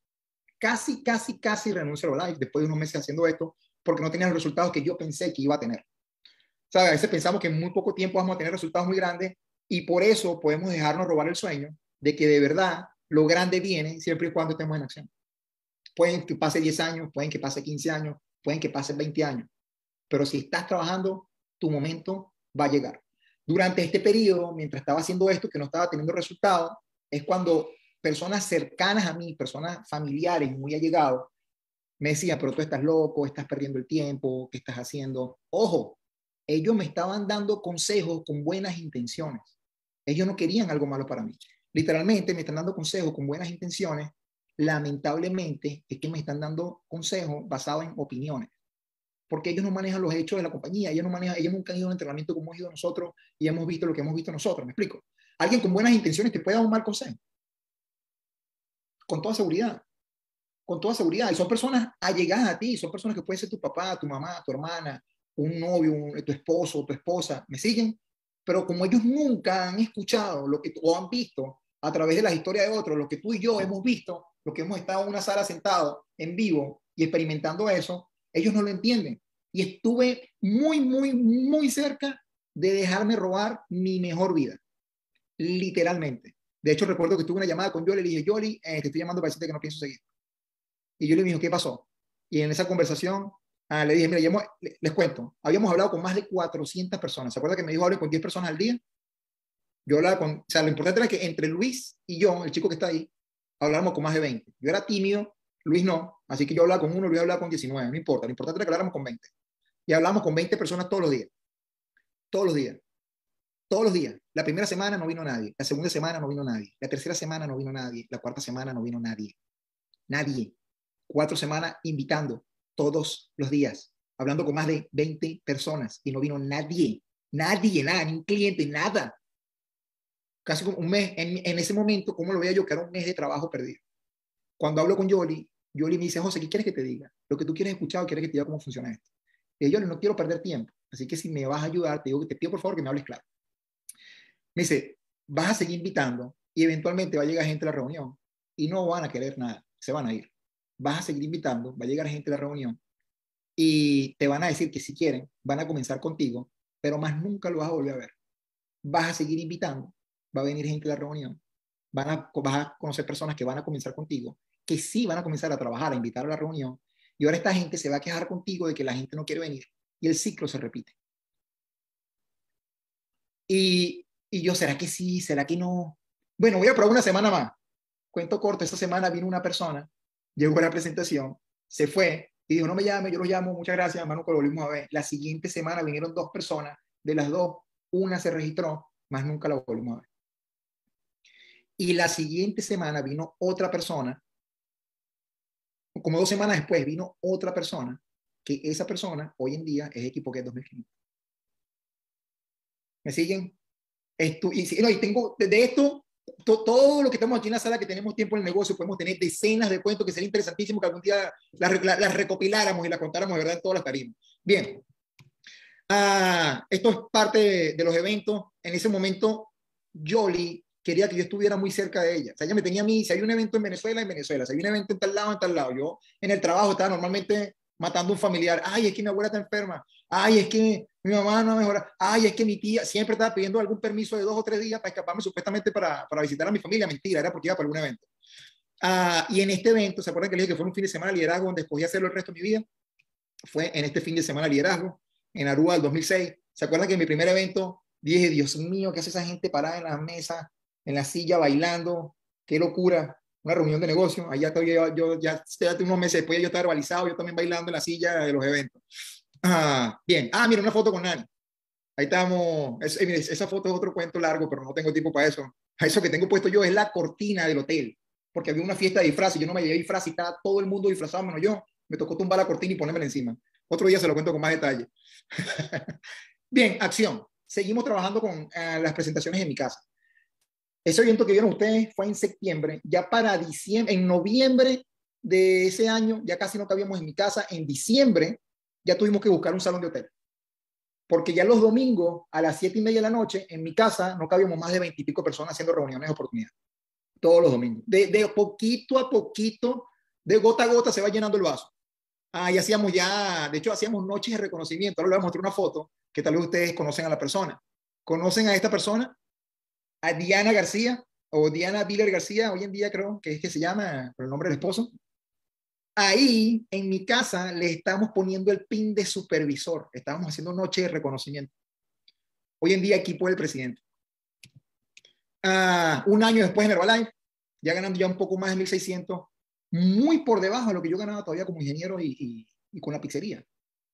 Casi, casi, casi renuncio a Herbalife después de unos meses haciendo esto porque no tenía los resultados que yo pensé que iba a tener. O a veces pensamos que en muy poco tiempo vamos a tener resultados muy grandes y por eso podemos dejarnos robar el sueño de que de verdad lo grande viene siempre y cuando estemos en acción. Pueden que pase 10 años, pueden que pase 15 años, pueden que pase 20 años, pero si estás trabajando, tu momento va a llegar. Durante este periodo, mientras estaba haciendo esto, que no estaba teniendo resultados, es cuando personas cercanas a mí, personas familiares muy allegados, me decía, pero tú estás loco, estás perdiendo el tiempo, ¿qué estás haciendo? Ojo, ellos me estaban dando consejos con buenas intenciones. Ellos no querían algo malo para mí. Literalmente me están dando consejos con buenas intenciones. Lamentablemente es que me están dando consejos basados en opiniones. Porque ellos no manejan los hechos de la compañía, ellos no manejan, ellos nunca han ido a un entrenamiento como hemos ido nosotros y hemos visto lo que hemos visto nosotros. ¿Me explico? Alguien con buenas intenciones te puede dar un mal consejo. Con toda seguridad con toda seguridad. Y son personas allegadas a ti, son personas que pueden ser tu papá, tu mamá, tu hermana, un novio, tu esposo, tu esposa. ¿Me siguen? Pero como ellos nunca han escuchado lo que o han visto a través de la historia de otros, lo que tú y yo hemos visto, lo que hemos estado en una sala sentado en vivo y experimentando eso, ellos no lo entienden. Y estuve muy, muy, muy cerca de dejarme robar mi mejor vida. Literalmente. De hecho, recuerdo que tuve una llamada con Yoli y le dije, Yoli, eh, te estoy llamando para decirte que no pienso seguir. Y yo le dije, ¿qué pasó? Y en esa conversación ah, le dije, mira, les cuento, habíamos hablado con más de 400 personas. ¿Se acuerda que me dijo, hable con 10 personas al día? Yo hablaba con, o sea, lo importante era que entre Luis y yo, el chico que está ahí, habláramos con más de 20. Yo era tímido, Luis no, así que yo hablaba con uno, Luis hablaba con 19, no importa, lo importante era que habláramos con 20. Y hablamos con 20 personas todos los días. Todos los días. Todos los días. La primera semana no vino nadie. La segunda semana no vino nadie. La tercera semana no vino nadie. La cuarta semana no vino nadie. Nadie cuatro semanas invitando todos los días, hablando con más de 20 personas y no vino nadie, nadie, nada, ni un cliente, nada. Casi un mes, en, ese momento, ¿cómo lo veía yo? Que era un mes de trabajo perdido. Cuando hablo con Yoli, Yoli me dice, José, ¿qué quieres que te diga? Lo que tú quieres escuchar o quieres que te diga cómo funciona esto. Y yo no quiero perder tiempo, así que si me vas a ayudar, te, digo, te pido por favor que me hables claro. Me dice, vas a seguir invitando y eventualmente va a llegar gente a la reunión y no van a querer nada, se van a ir vas a seguir invitando, va a llegar gente a la reunión y te van a decir que si quieren, van a comenzar contigo, pero más nunca lo vas a volver a ver. Vas a seguir invitando, va a venir gente a la reunión, van a, vas a conocer personas que van a comenzar contigo, que sí van a comenzar a trabajar, a invitar a la reunión, y ahora esta gente se va a quejar contigo de que la gente no quiere venir, y el ciclo se repite. Y, y yo, ¿será que sí? ¿Será que no? Bueno, voy a probar una semana más. Cuento corto, esta semana vino una persona, llegó a la presentación, se fue y dijo, no me llame, yo lo llamo, muchas gracias, hermano, que lo volvimos a ver. La siguiente semana vinieron dos personas, de las dos, una se registró, más nunca la volvimos a ver. Y la siguiente semana vino otra persona, como dos semanas después vino otra persona, que esa persona hoy en día es equipo que es 2500. ¿Me siguen? Esto, y, no, y tengo, de esto, todo lo que estamos aquí en la sala, que tenemos tiempo en el negocio, podemos tener decenas de cuentos que sería interesantísimo que algún día las, recopiláramos y las contáramos de verdad en todas las tarimas. Bien. Ah, esto es parte de, los eventos. En ese momento, Jolly quería que yo estuviera muy cerca de ella. O sea, ella me tenía a mí, si hay un evento en Venezuela, en Venezuela, si hay un evento en tal lado, en tal lado. Yo en el trabajo estaba normalmente matando a un familiar. Ay, es que mi abuela está enferma. Ay, es que mi mamá no mejora. Ay, es que mi tía siempre estaba pidiendo algún permiso de dos o tres días para escaparme supuestamente para, para visitar a mi familia. Mentira, era porque iba para algún evento. Ah, y en este evento, ¿se acuerdan que le dije que fue un fin de semana de liderazgo donde escogí hacerlo el resto de mi vida? Fue en este fin de semana de liderazgo, en Aruba del 2006. ¿Se acuerdan que en mi primer evento dije, Dios mío, ¿qué hace esa gente parada en la mesa, en la silla, bailando? ¡Qué locura! Una reunión de negocio. Allá estoy, yo, yo ya, ya unos meses después yo estaba verbalizado, yo también bailando en la silla de los eventos. Ah, bien. Ah, mira, una foto con Nani. Ahí estamos. esa foto es otro cuento largo, pero no tengo tiempo para eso. Eso que tengo puesto yo es la cortina del hotel, porque había una fiesta de disfraz yo no me llevé disfraz y estaba todo el mundo disfrazado, menos yo. Me tocó tumbar la cortina y ponérmela encima. Otro día se lo cuento con más detalle. bien, acción. Seguimos trabajando con eh, las presentaciones en mi casa. Ese evento que vieron ustedes fue en septiembre. Ya para diciembre, en noviembre de ese año, ya casi no cabíamos en mi casa. En diciembre ya tuvimos que buscar un salón de hotel. Porque ya los domingos a las siete y media de la noche en mi casa no cabíamos más de veintipico personas haciendo reuniones de oportunidad. Todos los domingos. De, poquito a poquito, de gota a gota se va llenando el vaso. Ah, y hacíamos ya, de hecho hacíamos noches de reconocimiento. Ahora les voy a mostrar una foto que tal vez ustedes conocen a la persona. ¿Conocen a esta persona? A Diana García o Diana Viller García, hoy en día creo que es que se llama por el nombre del esposo ahí en mi casa le estamos poniendo el pin de supervisor. Estábamos haciendo noche de reconocimiento. Hoy en día equipo del presidente. Ah, un año después en Herbalife, ya ganando ya un poco más de 1.600, muy por debajo de lo que yo ganaba todavía como ingeniero y, y con la pizzería.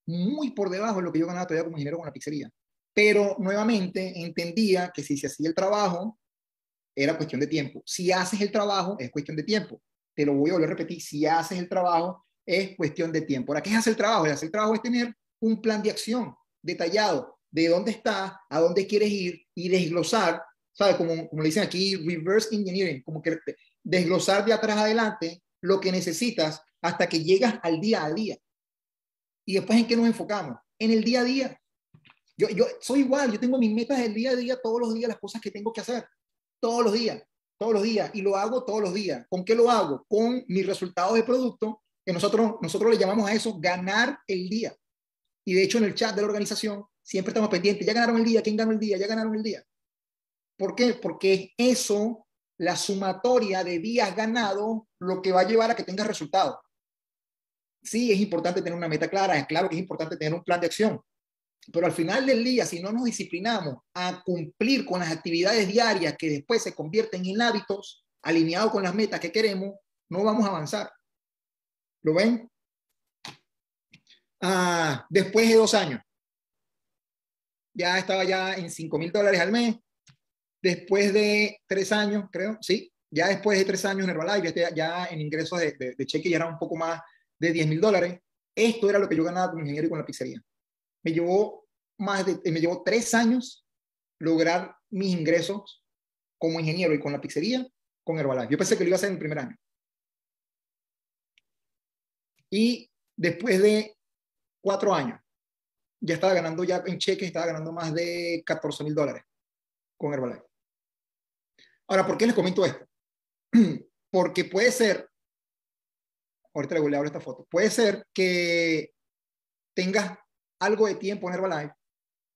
Muy por debajo de lo que yo ganaba todavía como ingeniero con la pizzería. Pero nuevamente entendía que si se hacía el trabajo, era cuestión de tiempo. Si haces el trabajo, es cuestión de tiempo te lo voy a volver a repetir, si haces el trabajo, es cuestión de tiempo. Ahora, ¿qué es hacer el trabajo? El hacer el trabajo es tener un plan de acción detallado de dónde estás, a dónde quieres ir y desglosar, ¿sabes? Como, como le dicen aquí, reverse engineering, como que desglosar de atrás adelante lo que necesitas hasta que llegas al día a día. Y después, ¿en qué nos enfocamos? En el día a día. Yo, yo soy igual, yo tengo mis metas del día a día, todos los días, las cosas que tengo que hacer, todos los días todos los días y lo hago todos los días. ¿Con qué lo hago? Con mis resultados de producto, que nosotros, nosotros le llamamos a eso ganar el día. Y de hecho en el chat de la organización siempre estamos pendientes, ya ganaron el día, ¿quién ganó el día? Ya ganaron el día. ¿Por qué? Porque eso, la sumatoria de días ganados, lo que va a llevar a que tengas resultados. Sí, es importante tener una meta clara, es claro que es importante tener un plan de acción, pero al final del día, si no nos disciplinamos a cumplir con las actividades diarias que después se convierten en hábitos alineados con las metas que queremos, no vamos a avanzar. ¿Lo ven? Ah, después de dos años, ya estaba ya en 5 mil dólares al mes. Después de tres años, creo, sí, ya después de tres años en Herbalife, ya, en ingresos de, de, de cheque ya era un poco más de 10 mil dólares. Esto era lo que yo ganaba como ingeniero y con la pizzería me llevó más de, me llevó tres años lograr mis ingresos como ingeniero y con la pizzería con Herbalife. Yo pensé que lo iba a hacer en el primer año. Y después de cuatro años, ya estaba ganando ya en cheques, estaba ganando más de 14 mil dólares con Herbalife. Ahora, ¿por qué les comento esto? Porque puede ser, ahorita le voy a esta foto, puede ser que tengas algo de tiempo en Herbalife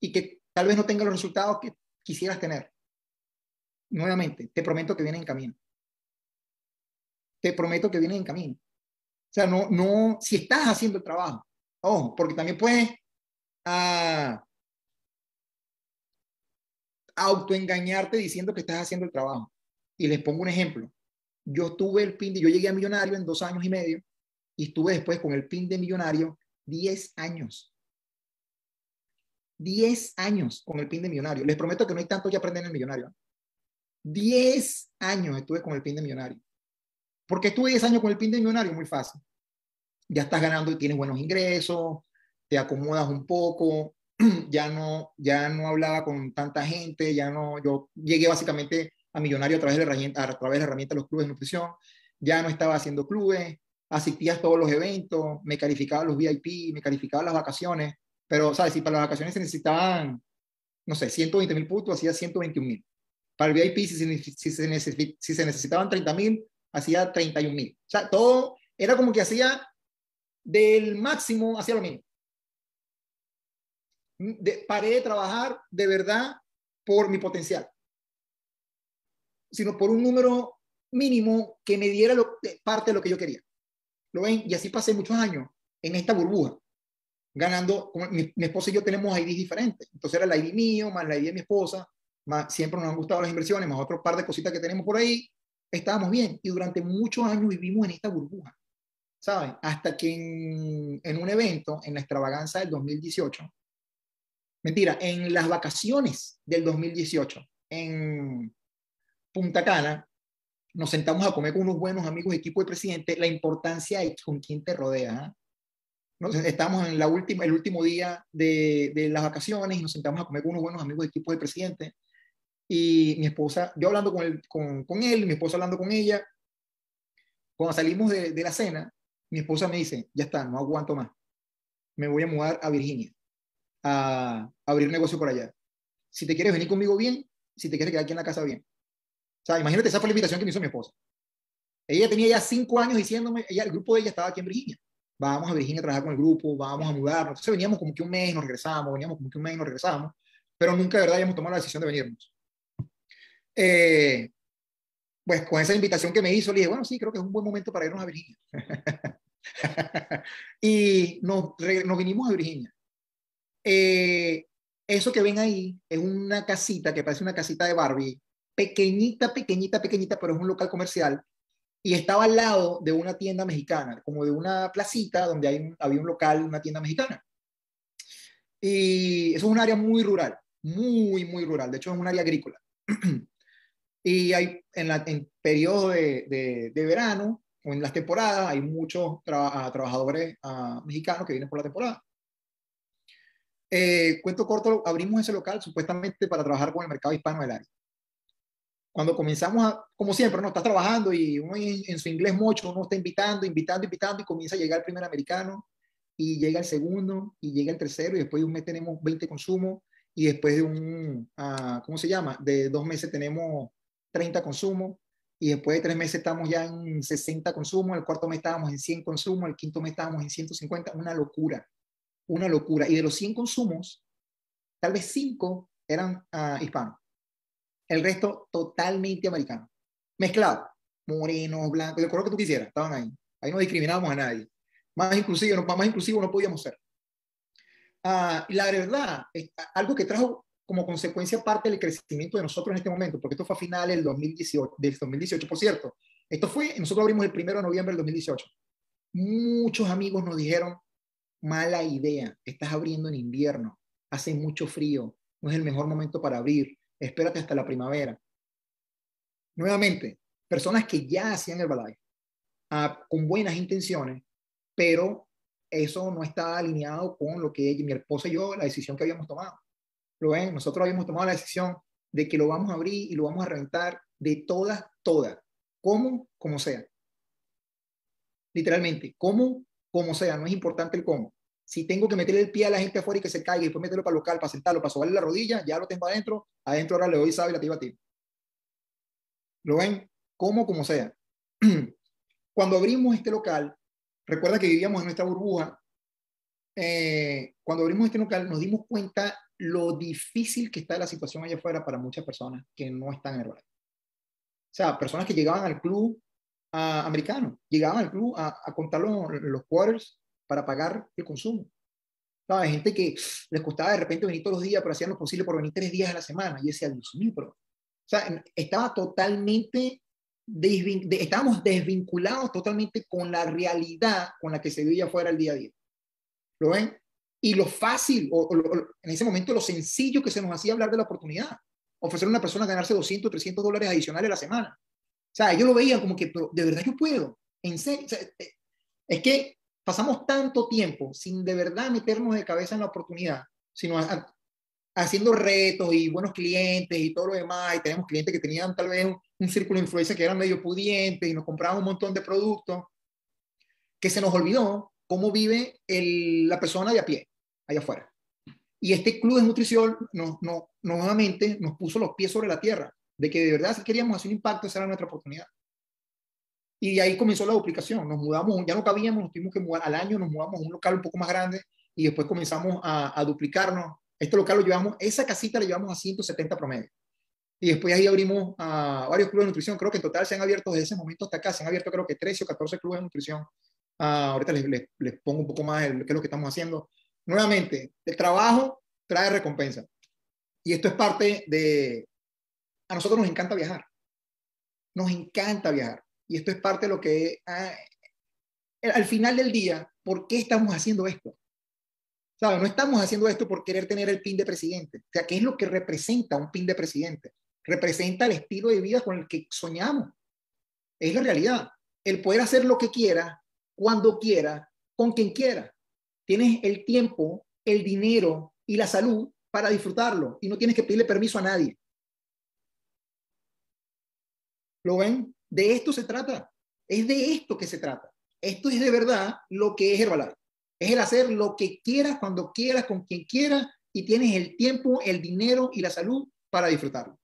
y que tal vez no tenga los resultados que quisieras tener. Nuevamente, te prometo que viene en camino. Te prometo que viene en camino. O sea, no, no, si estás haciendo el trabajo, ojo, porque también puedes a autoengañarte diciendo que estás haciendo el trabajo. Y les pongo un ejemplo. Yo tuve el PIN de, yo llegué a millonario en dos años y medio y estuve después con el PIN de millonario 10 años. 10 años con el PIN de millonario. Les prometo que no hay tanto que aprender en el millonario. 10 años estuve con el PIN de millonario. porque estuve 10 años con el PIN de millonario? Muy fácil. Ya estás ganando y tienes buenos ingresos, te acomodas un poco, ya no, ya no hablaba con tanta gente, ya no, yo llegué básicamente a millonario a través de la herramienta, a través de la herramienta de los clubes de nutrición, ya no estaba haciendo clubes, asistía a todos los eventos, me calificaba los VIP, me calificaba las vacaciones, pero, ¿sabes? Si para las vacaciones se necesitaban, no sé, 120 mil puntos, hacía 121 mil. Para el VIP, si se, si se, si se necesitaban 30 mil, hacía 31 mil. O sea, todo era como que hacía del máximo hacia lo mínimo. De, paré de trabajar de verdad por mi potencial, sino por un número mínimo que me diera lo, parte de lo que yo quería. ¿Lo ven? Y así pasé muchos años en esta burbuja ganando, mi, mi, esposa y yo tenemos IDs diferentes. Entonces era el ID mío, más la ID de mi esposa, más siempre nos han gustado las inversiones, más otro par de cositas que tenemos por ahí. Estábamos bien y durante muchos años vivimos en esta burbuja, ¿saben? Hasta que en, en un evento, en la extravaganza del 2018, mentira, en las vacaciones del 2018, en Punta Cana, nos sentamos a comer con unos buenos amigos de equipo de presidente, la importancia es con quién te rodea. ¿eh? Estamos en la última, el último día de, de, las vacaciones y nos sentamos a comer con unos buenos amigos de equipo de presidente. Y mi esposa, yo hablando con él, con, con él, mi esposa hablando con ella. Cuando salimos de, de, la cena, mi esposa me dice, ya está, no aguanto más. Me voy a mudar a Virginia, a, a abrir negocio por allá. Si te quieres venir conmigo bien, si te quieres quedar aquí en la casa bien. O sea, imagínate, esa fue la invitación que me hizo mi esposa. Ella tenía ya cinco años diciéndome, ella, el grupo de ella estaba aquí en Virginia vamos a Virginia a trabajar con el grupo, vamos a mudarnos. Entonces veníamos como que un mes, nos regresábamos, veníamos como que un mes, nos regresábamos, pero nunca de verdad habíamos tomado la decisión de venirnos. Eh, pues con esa invitación que me hizo, le dije, bueno, sí, creo que es un buen momento para irnos a Virginia. y nos, nos, vinimos a Virginia. Eh, eso que ven ahí es una casita que parece una casita de Barbie, pequeñita, pequeñita, pequeñita, pero es un local comercial y estaba al lado de una tienda mexicana, como de una placita donde hay había un local, una tienda mexicana. Y eso es un área muy rural, muy, muy rural. De hecho, es un área agrícola. y hay en, la, en periodo de, de, verano o en las temporadas, hay muchos trabajadores uh, mexicanos que vienen por la temporada. Eh, cuento corto, abrimos ese local supuestamente para trabajar con el mercado hispano del área cuando comenzamos a, como siempre, no estás trabajando y uno en, su inglés mucho, uno está invitando, invitando, invitando y comienza a llegar el primer americano y llega el segundo y llega el tercero y después de un mes tenemos 20 consumos y después de un, uh, ¿cómo se llama? De dos meses tenemos 30 consumos y después de tres meses estamos ya en 60 consumos, el cuarto mes estábamos en 100 consumos, el quinto mes estábamos en 150, una locura, una locura. Y de los 100 consumos, tal vez 5 eran uh, hispanos el resto totalmente americano. Mezclado. Morenos, blancos, el color que tú quisieras, estaban ahí. Ahí no discriminábamos a nadie. Más inclusivo, no, más inclusivo no podíamos ser. Uh, la verdad, algo que trajo como consecuencia parte del crecimiento de nosotros en este momento, porque esto fue a finales del 2018, del 2018, por cierto. Esto fue, nosotros abrimos el primero de noviembre del 2018. Muchos amigos nos dijeron, mala idea, estás abriendo en invierno, hace mucho frío, no es el mejor momento para abrir, espérate hasta la primavera. Nuevamente, personas que ya hacían Herbalife uh, con buenas intenciones, pero eso no estaba alineado con lo que ella, mi esposa y yo, la decisión que habíamos tomado. Lo ven, nosotros habíamos tomado la decisión de que lo vamos a abrir y lo vamos a reventar de todas, todas, como, como sea. Literalmente, como, como sea, no es importante el cómo. Si tengo que meterle el pie a la gente afuera y que se caiga y después meterlo para el local, para sentarlo, para sobarle la rodilla, ya lo tengo adentro. Adentro ahora le doy sabe y la a ti. ¿Lo ven? Como, como sea. Cuando abrimos este local, recuerda que vivíamos en nuestra burbuja. Eh, cuando abrimos este local, nos dimos cuenta lo difícil que está la situación allá afuera para muchas personas que no están en Herbalife. O sea, personas que llegaban al club uh, americano, llegaban al club a, a contar los, los quarters para pagar el consumo. Hay gente que les costaba de repente venir todos los días, pero hacían lo posible por venir tres días a la semana. Y yo decía, Dios mío, pero... O sea, estaba totalmente, estábamos desvinculados totalmente con la realidad con la que se vivía fuera el día a día. ¿Lo ven? Y lo fácil, o, en ese momento lo sencillo que se nos hacía hablar de la oportunidad. Ofrecer a una persona ganarse 200, 300 dólares adicionales a la semana. O sea, ellos lo veían como que, pero de verdad yo puedo. En serio. Eh, es que pasamos tanto tiempo sin de verdad meternos de cabeza en la oportunidad, sino haciendo retos y buenos clientes y todo lo demás, y tenemos clientes que tenían tal vez un, círculo de influencia que eran medio pudientes y nos compraban un montón de productos, que se nos olvidó cómo vive la persona de a pie, allá afuera. Y este club de nutrición nos, no, nuevamente nos puso los pies sobre la tierra, de que de verdad si queríamos hacer un impacto, esa era nuestra oportunidad. Y ahí comenzó la duplicación. Nos mudamos, ya no cabíamos, nos tuvimos que mudar al año, nos mudamos a un local un poco más grande y después comenzamos a, duplicarnos. Este local lo llevamos, esa casita la llevamos a 170 promedio. Y después ahí abrimos a varios clubes de nutrición. Creo que en total se han abierto desde ese momento hasta acá, se han abierto creo que 13 o 14 clubes de nutrición. Ah, ahorita les, les, les, pongo un poco más qué es lo que estamos haciendo. Nuevamente, el trabajo trae recompensa. Y esto es parte de... A nosotros nos encanta viajar. Nos encanta viajar. Y esto es parte de lo que, ah, al final del día, ¿por qué estamos haciendo esto? ¿Sabes? No estamos haciendo esto por querer tener el pin de presidente. O sea, ¿qué es lo que representa un pin de presidente? Representa el estilo de vida con el que soñamos. Es la realidad. El poder hacer lo que quiera, cuando quiera, con quien quiera. Tienes el tiempo, el dinero y la salud para disfrutarlo y no tienes que pedirle permiso a nadie. ¿Lo ven? De esto se trata. Es de esto que se trata. Esto es de verdad lo que es Herbalife. Es el hacer lo que quieras, cuando quieras, con quien quieras, y tienes el tiempo, el dinero y la salud para disfrutarlo.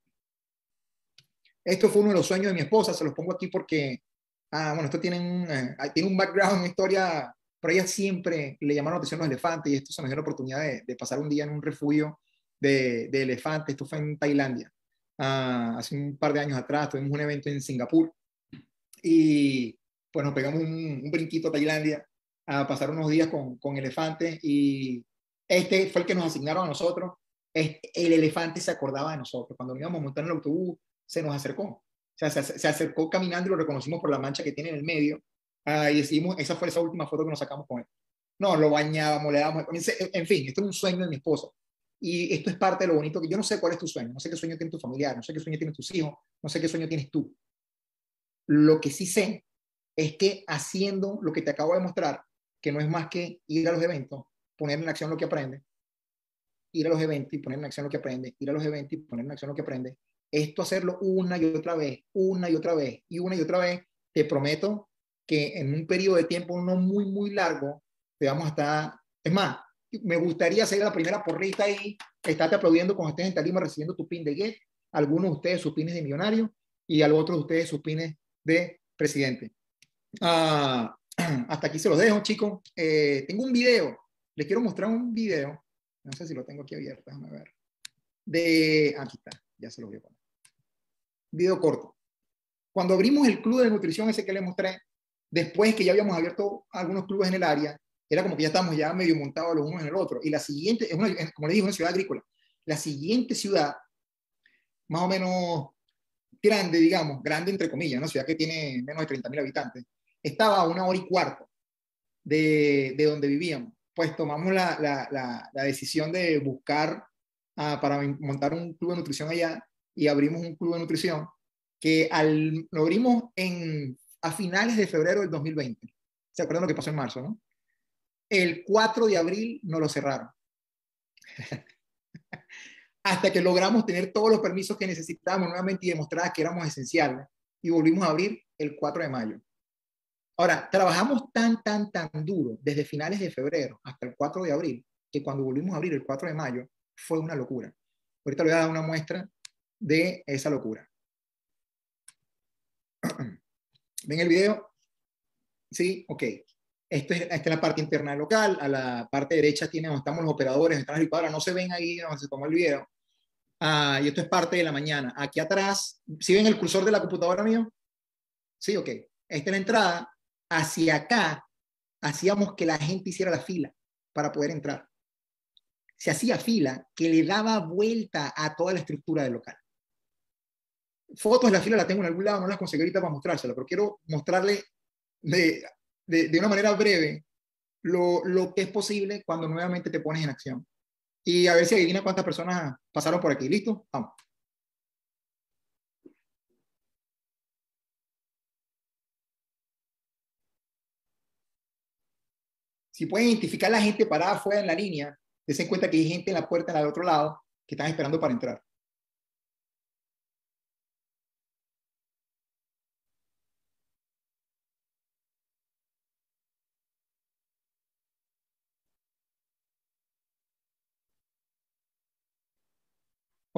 Esto fue uno de los sueños de mi esposa, se los pongo aquí porque, ah, bueno, esto tiene un, eh, un background, una historia, pero ella siempre le llamaron la atención los elefantes y esto se nos dio la oportunidad de, pasar un día en un refugio de, de elefantes, esto fue en Tailandia. Ah, hace un par de años atrás, tuvimos un evento en Singapur y pues nos pegamos un, brinquito a Tailandia a pasar unos días con, con elefantes y este fue el que nos asignaron a nosotros. el elefante se acordaba de nosotros. Cuando íbamos a montar en el autobús, se nos acercó. O sea, se, acercó caminando y lo reconocimos por la mancha que tiene en el medio. Ah, y decimos, esa fue esa última foto que nos sacamos con él. No, lo bañábamos, le dábamos. En fin, esto es un sueño de mi esposo. Y esto es parte de lo bonito que yo no sé cuál es tu sueño, no sé qué sueño tiene tu familiar, no sé qué sueño tienen tus hijos, no sé qué sueño tienes tú. Lo que sí sé es que haciendo lo que te acabo de mostrar, que no es más que ir a los eventos, poner en acción lo que aprende, ir a los eventos y poner en acción lo que aprende, ir a los eventos y poner en acción lo que aprende, esto hacerlo una y otra vez, una y otra vez y una y otra vez, te prometo que en un periodo de tiempo no muy, muy largo, te vamos a estar, es más, me gustaría ser la primera porrita ahí, estarte aplaudiendo cuando estés en Tarima recibiendo tu pin de Get, algunos de ustedes sus pines de millonario y a otros de ustedes sus pines de presidente. Ah, hasta aquí se los dejo, chicos. Eh, tengo un video, les quiero mostrar un video, no sé si lo tengo aquí abierto, déjame ver. De, aquí está, ya se lo voy a poner. Video corto. Cuando abrimos el club de nutrición ese que les mostré, después que ya habíamos abierto algunos clubes en el área, era como que ya estábamos ya medio montados los unos en el otro. Y la siguiente, es una, como le dije, una ciudad agrícola. La siguiente ciudad, más o menos grande, digamos, grande entre comillas, una ciudad que tiene menos de 30.000 habitantes, estaba a una hora y cuarto de, de donde vivíamos. Pues tomamos la, la, la, decisión de buscar ah, para montar un club de nutrición allá y abrimos un club de nutrición que al, lo abrimos en, a finales de febrero del 2020. ¿Se acuerdan lo que pasó en marzo, no? El 4 de abril nos lo cerraron. Hasta que logramos tener todos los permisos que necesitábamos nuevamente y demostrar que éramos esenciales. Y volvimos a abrir el 4 de mayo. Ahora, trabajamos tan, tan, tan duro desde finales de febrero hasta el 4 de abril, que cuando volvimos a abrir el 4 de mayo fue una locura. Ahorita le voy a dar una muestra de esa locura. ¿Ven el video? Sí, ok. Esta es la parte interna local, a la parte derecha tiene donde estamos los operadores, están las licuadoras, no se ven ahí donde se tomó el video. Ah, y esto es parte de la mañana. Aquí atrás, ¿sí ven el cursor de la computadora mío? Sí, ok. Esta es la entrada. Hacia acá hacíamos que la gente hiciera la fila para poder entrar. se hacía fila que le daba vuelta a toda la estructura del local. Fotos de la fila la tengo en algún lado, no las conseguí ahorita para mostrársela, pero quiero mostrarle de, de, una manera breve lo, lo, que es posible cuando nuevamente te pones en acción. Y a ver si adivina cuántas personas pasaron por aquí. ¿Listo? Vamos. Si pueden identificar la gente parada afuera en la línea, dense cuenta que hay gente en la puerta del otro lado que están esperando para entrar.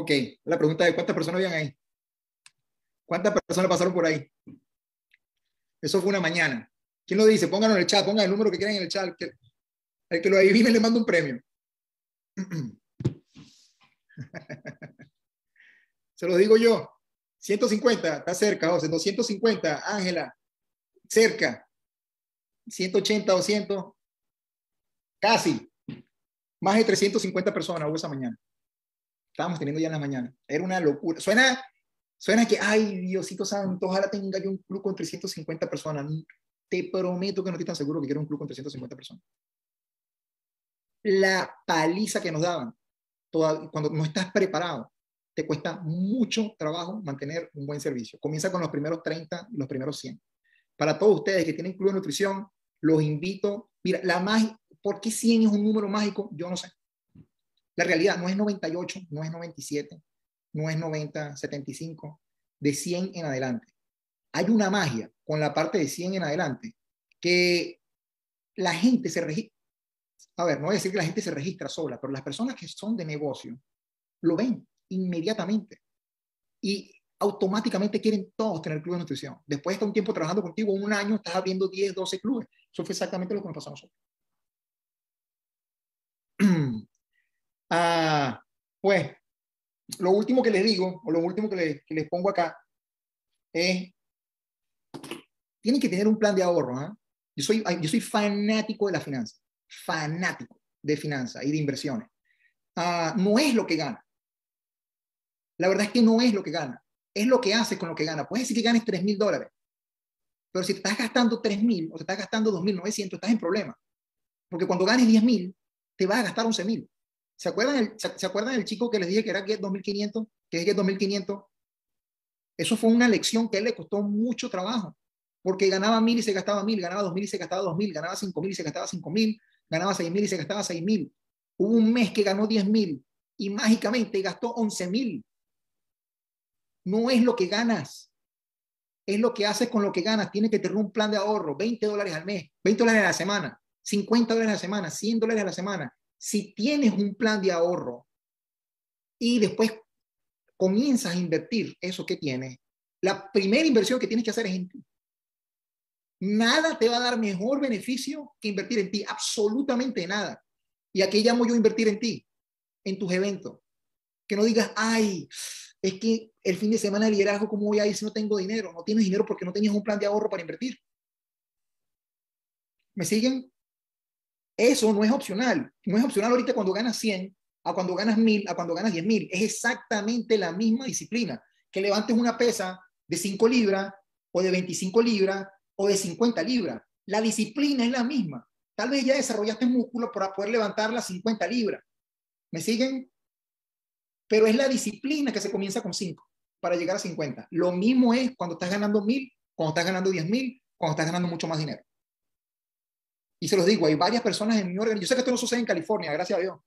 Ok, la pregunta de cuántas personas habían ahí. ¿Cuántas personas pasaron por ahí? Eso fue una mañana. ¿Quién lo dice? Pónganlo en el chat, pongan el número que quieran en el chat. El que, lo adivine le mando un premio. Se lo digo yo. 150, está cerca, José. 250, Ángela, cerca. 180, 200, casi. Más de 350 personas hubo esa mañana estábamos teniendo ya en la mañana. Era una locura. Suena, suena que, ay, Diosito Santo, ojalá tenga yo un club con 350 personas. Te prometo que no estoy tan seguro que quiero un club con 350 personas. La paliza que nos daban, toda, cuando no estás preparado, te cuesta mucho trabajo mantener un buen servicio. Comienza con los primeros 30 y los primeros 100. Para todos ustedes que tienen club de nutrición, los invito. Mira, la magia, ¿por qué 100 es un número mágico? Yo no sé. La realidad no es 98, no es 97, no es 90, 75, de 100 en adelante. Hay una magia con la parte de 100 en adelante que la gente se registra. A ver, no voy a decir que la gente se registra sola, pero las personas que son de negocio lo ven inmediatamente y automáticamente quieren todos tener club de nutrición. Después de un tiempo trabajando contigo, un año, estás abriendo 10, 12 clubes. Eso fue exactamente lo que nos pasó a nosotros. Ah, pues, lo último que les digo, o lo último que les, pongo acá, es, tienen que tener un plan de ahorro. ¿ah? Yo, soy, yo soy fanático de la finanza, fanático de finanzas y de inversiones. Ah, no es lo que gana. La verdad es que no es lo que gana, es lo que hace con lo que gana. Puedes decir que ganes 3 mil dólares, pero si te estás gastando 3 mil o te estás gastando 2.900, estás en problema. Porque cuando ganes 10 mil, te vas a gastar 11 mil. ¿Se acuerdan, el, se, acuerdan del chico que les dije que era Get 2500? Que es Get 2500. Eso fue una lección que a él le costó mucho trabajo, porque ganaba mil y se gastaba mil, ganaba dos mil y se gastaba dos mil, ganaba cinco mil y se gastaba cinco mil, ganaba seis mil y se gastaba seis mil. Hubo un mes que ganó diez mil y mágicamente gastó once mil. No es lo que ganas, es lo que haces con lo que ganas. Tienes que tener un plan de ahorro, 20 dólares al mes, 20 dólares a la semana, 50 dólares a la semana, 100 dólares a la semana si tienes un plan de ahorro y después comienzas a invertir eso que tienes, la primera inversión que tienes que hacer es en ti. Nada te va a dar mejor beneficio que invertir en ti, absolutamente nada. ¿Y aquí llamo yo invertir en ti? En tus eventos. Que no digas, ay, es que el fin de semana de liderazgo, ¿cómo voy a ir si no tengo dinero? No tienes dinero porque no tenías un plan de ahorro para invertir. ¿Me siguen? Eso no es opcional. No es opcional ahorita cuando ganas 100, a cuando ganas 1000, a cuando ganas 10.000. Es exactamente la misma disciplina. Que levantes una pesa de 5 libras o de 25 libras o de 50 libras. La disciplina es la misma. Tal vez ya desarrollaste músculo para poder levantar las 50 libras. ¿Me siguen? Pero es la disciplina que se comienza con 5 para llegar a 50. Lo mismo es cuando estás ganando 1000, cuando estás ganando 10.000, cuando estás ganando mucho más dinero. Y se los digo, hay varias personas en mi órgano. Yo sé que esto no sucede en California, gracias a Dios.